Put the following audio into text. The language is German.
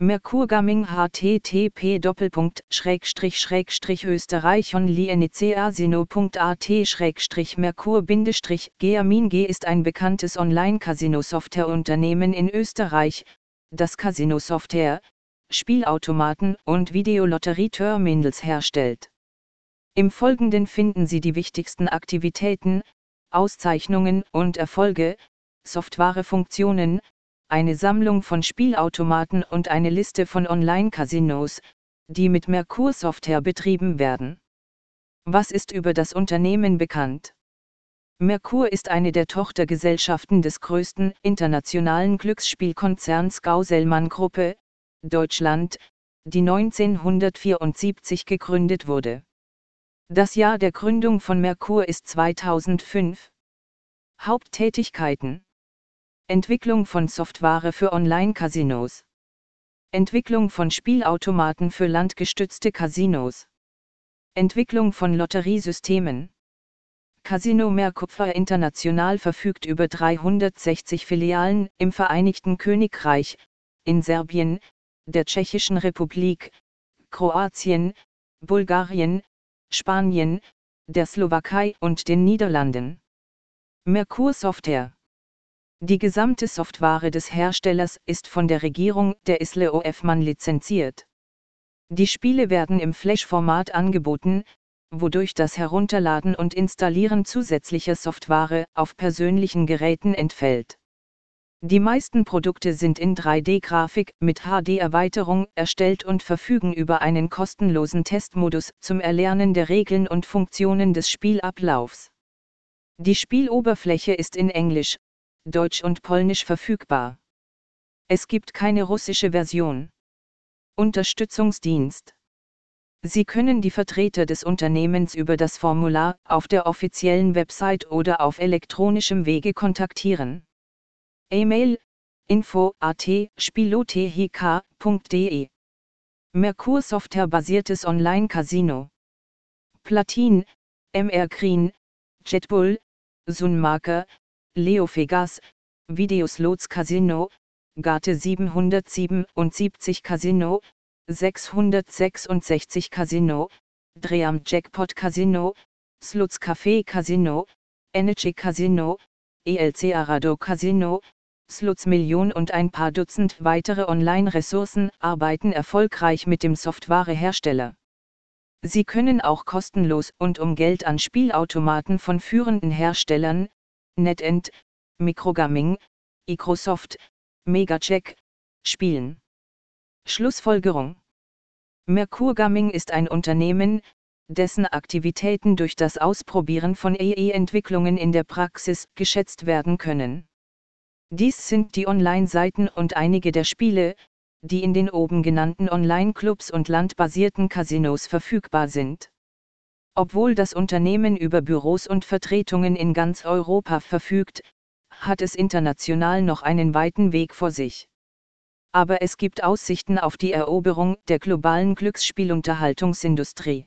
Merkur Gaming http österreich onlinecasino.at merkur geamin G ist ein bekanntes Online-Casino-Software-Unternehmen in Österreich, das Casino-Software, Spielautomaten und Videolotterie-Terminals herstellt. Im Folgenden finden Sie die wichtigsten Aktivitäten, Auszeichnungen und Erfolge, Softwarefunktionen, eine Sammlung von Spielautomaten und eine Liste von Online-Casinos, die mit Merkur Software betrieben werden. Was ist über das Unternehmen bekannt? Merkur ist eine der Tochtergesellschaften des größten internationalen Glücksspielkonzerns Gauselmann Gruppe, Deutschland, die 1974 gegründet wurde. Das Jahr der Gründung von Merkur ist 2005. Haupttätigkeiten Entwicklung von Software für Online-Casinos. Entwicklung von Spielautomaten für landgestützte Casinos. Entwicklung von Lotteriesystemen. Casino Merkupfer International verfügt über 360 Filialen im Vereinigten Königreich, in Serbien, der Tschechischen Republik, Kroatien, Bulgarien, Spanien, der Slowakei und den Niederlanden. Merkur Software die gesamte Software des Herstellers ist von der Regierung der Isle of Man lizenziert. Die Spiele werden im Flash-Format angeboten, wodurch das Herunterladen und Installieren zusätzlicher Software auf persönlichen Geräten entfällt. Die meisten Produkte sind in 3D-Grafik mit HD-Erweiterung erstellt und verfügen über einen kostenlosen Testmodus zum Erlernen der Regeln und Funktionen des Spielablaufs. Die Spieloberfläche ist in Englisch, Deutsch und Polnisch verfügbar. Es gibt keine russische Version. Unterstützungsdienst. Sie können die Vertreter des Unternehmens über das Formular auf der offiziellen Website oder auf elektronischem Wege kontaktieren. E-Mail info at spilotehk.de Merkur Software basiertes Online Casino. Platin, MR Green, JetBull, Sunmarker, Leo Vegas, Videoslots Casino, Gate 777 Casino, 666 Casino, Dream Jackpot Casino, Slots Café Casino, Energy Casino, ELC Arado Casino, Slots Million und ein paar Dutzend weitere Online-Ressourcen arbeiten erfolgreich mit dem Softwarehersteller. Sie können auch kostenlos und um Geld an Spielautomaten von führenden Herstellern, NetEnt, Microgaming, Microsoft, Megacheck, spielen. Schlussfolgerung Merkur ist ein Unternehmen, dessen Aktivitäten durch das Ausprobieren von EE-Entwicklungen in der Praxis geschätzt werden können. Dies sind die Online-Seiten und einige der Spiele, die in den oben genannten Online-Clubs und landbasierten Casinos verfügbar sind. Obwohl das Unternehmen über Büros und Vertretungen in ganz Europa verfügt, hat es international noch einen weiten Weg vor sich. Aber es gibt Aussichten auf die Eroberung der globalen Glücksspielunterhaltungsindustrie.